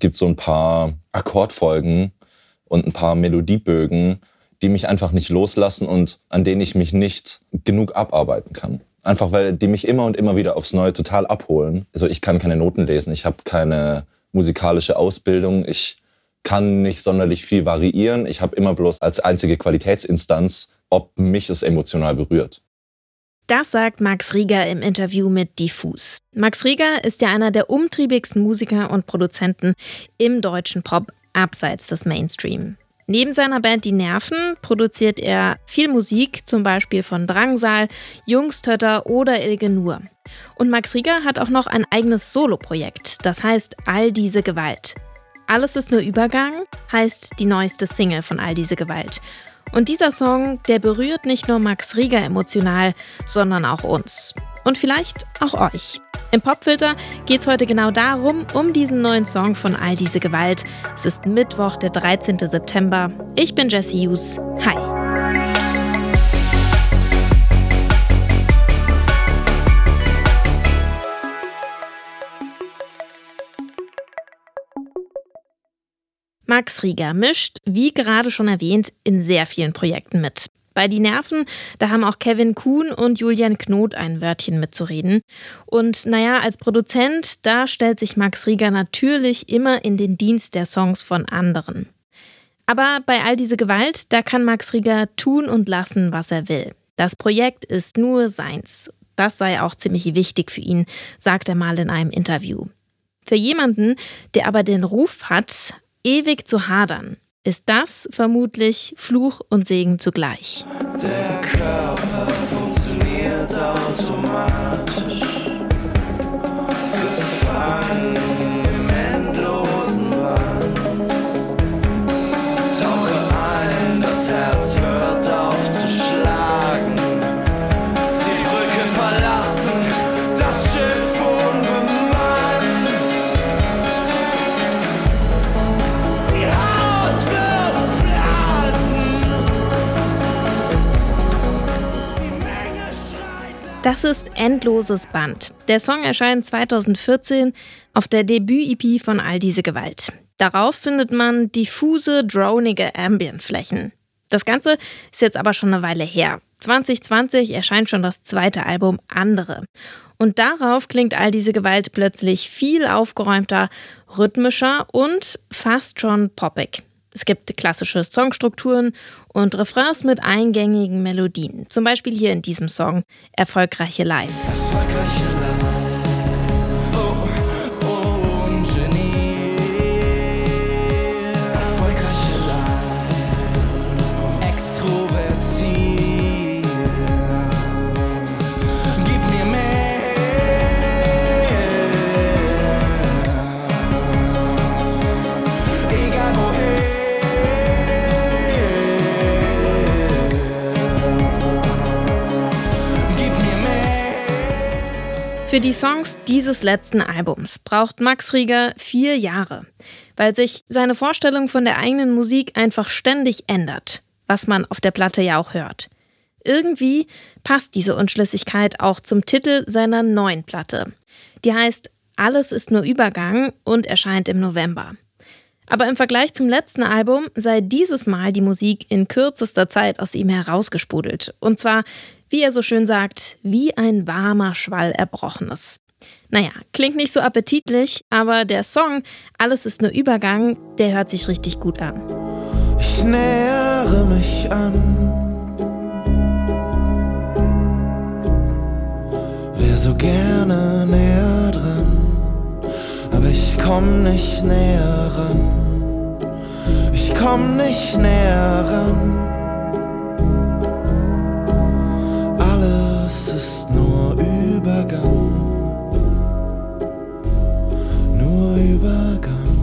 gibt so ein paar Akkordfolgen und ein paar Melodiebögen, die mich einfach nicht loslassen und an denen ich mich nicht genug abarbeiten kann. Einfach weil die mich immer und immer wieder aufs Neue total abholen. Also ich kann keine Noten lesen, ich habe keine musikalische Ausbildung, ich kann nicht sonderlich viel variieren. Ich habe immer bloß als einzige Qualitätsinstanz, ob mich es emotional berührt. Das sagt Max Rieger im Interview mit Diffus. Max Rieger ist ja einer der umtriebigsten Musiker und Produzenten im deutschen Pop abseits des Mainstream. Neben seiner Band Die Nerven produziert er viel Musik, zum Beispiel von Drangsal, Jungstötter oder Ilge Nur. Und Max Rieger hat auch noch ein eigenes Soloprojekt, das heißt All diese Gewalt. Alles ist nur Übergang heißt die neueste Single von All diese Gewalt. Und dieser Song, der berührt nicht nur Max Rieger emotional, sondern auch uns. Und vielleicht auch euch. Im Popfilter geht es heute genau darum, um diesen neuen Song von All diese Gewalt. Es ist Mittwoch, der 13. September. Ich bin Jesse Hughes. Hi. Max Rieger mischt, wie gerade schon erwähnt, in sehr vielen Projekten mit. Bei Die Nerven, da haben auch Kevin Kuhn und Julian Knot ein Wörtchen mitzureden. Und naja, als Produzent, da stellt sich Max Rieger natürlich immer in den Dienst der Songs von anderen. Aber bei all diese Gewalt, da kann Max Rieger tun und lassen, was er will. Das Projekt ist nur seins. Das sei auch ziemlich wichtig für ihn, sagt er mal in einem Interview. Für jemanden, der aber den Ruf hat, ewig zu hadern, ist das vermutlich Fluch und Segen zugleich. Der Körper funktioniert automatisch. Das ist Endloses Band. Der Song erscheint 2014 auf der Debüt-EP von All diese Gewalt. Darauf findet man diffuse, dronige Ambient-Flächen. Das Ganze ist jetzt aber schon eine Weile her. 2020 erscheint schon das zweite Album Andere. Und darauf klingt all diese Gewalt plötzlich viel aufgeräumter, rhythmischer und fast schon poppig. Es gibt klassische Songstrukturen und Refrains mit eingängigen Melodien. Zum Beispiel hier in diesem Song Erfolgreiche Live. Erfolgreiche Für die Songs dieses letzten Albums braucht Max Rieger vier Jahre, weil sich seine Vorstellung von der eigenen Musik einfach ständig ändert, was man auf der Platte ja auch hört. Irgendwie passt diese Unschlüssigkeit auch zum Titel seiner neuen Platte. Die heißt Alles ist nur Übergang und erscheint im November. Aber im Vergleich zum letzten Album sei dieses Mal die Musik in kürzester Zeit aus ihm herausgespudelt. Und zwar wie er so schön sagt, wie ein warmer Schwall Erbrochenes. Naja, klingt nicht so appetitlich, aber der Song Alles ist nur Übergang, der hört sich richtig gut an. Ich nähere mich an. Wär so gerne näher komm nicht näher ran. Ich komm nicht näher ran. Übergang. Nur Übergang.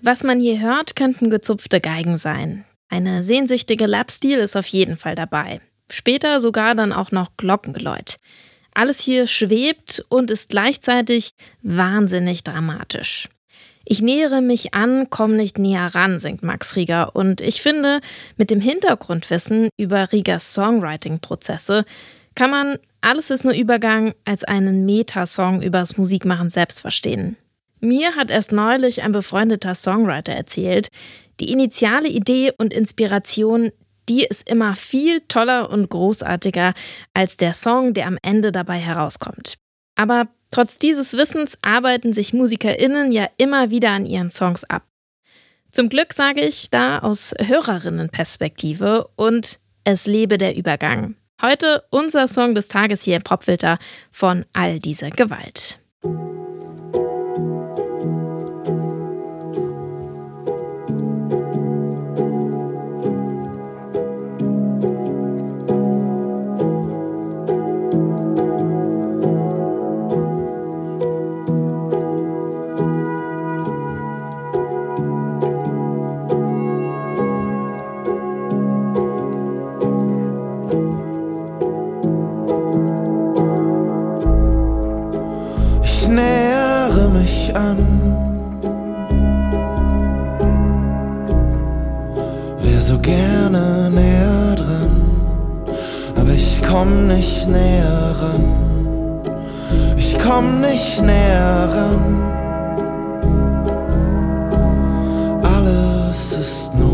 Was man hier hört, könnten gezupfte Geigen sein. Eine sehnsüchtige Lapstil ist auf jeden Fall dabei. Später sogar dann auch noch Glockengeläut. Alles hier schwebt und ist gleichzeitig wahnsinnig dramatisch. Ich nähere mich an, komm nicht näher ran, singt Max Rieger. Und ich finde, mit dem Hintergrundwissen über Riegers Songwriting-Prozesse kann man Alles ist nur Übergang als einen Metasong übers Musikmachen selbst verstehen. Mir hat erst neulich ein befreundeter Songwriter erzählt, die initiale Idee und Inspiration, die ist immer viel toller und großartiger als der Song, der am Ende dabei herauskommt. Aber trotz dieses Wissens arbeiten sich MusikerInnen ja immer wieder an ihren Songs ab. Zum Glück sage ich da aus Hörerinnenperspektive und es lebe der Übergang. Heute unser Song des Tages hier im Popfilter von All dieser Gewalt. Gerne näher dran, aber ich komm nicht näher ran. Ich komm nicht näher ran. Alles ist nur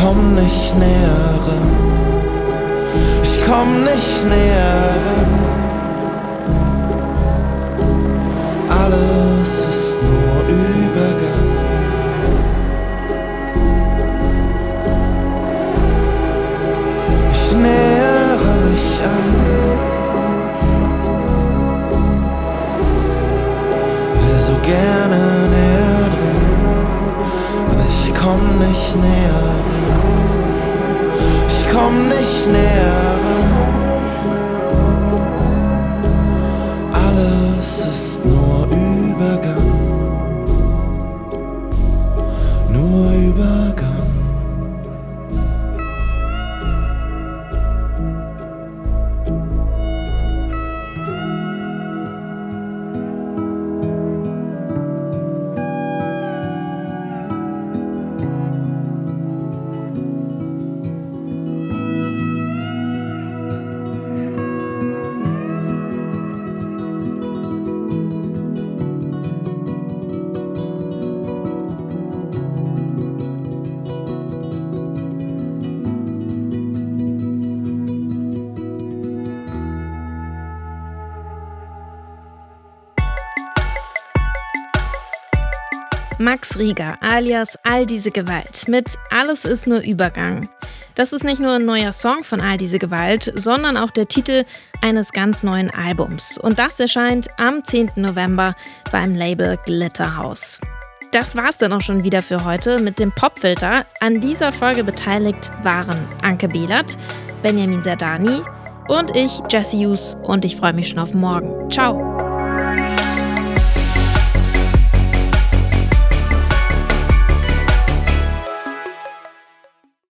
komm nicht näher ran. Ich komm nicht näher ran. alles ist nur Übergang. Max Rieger alias All diese Gewalt mit Alles ist nur Übergang. Das ist nicht nur ein neuer Song von All diese Gewalt, sondern auch der Titel eines ganz neuen Albums. Und das erscheint am 10. November beim Label Glitterhouse. Das war's dann auch schon wieder für heute mit dem Popfilter. An dieser Folge beteiligt waren Anke Behlert, Benjamin Serdani und ich, Jesse Hughes, und ich freue mich schon auf morgen. Ciao!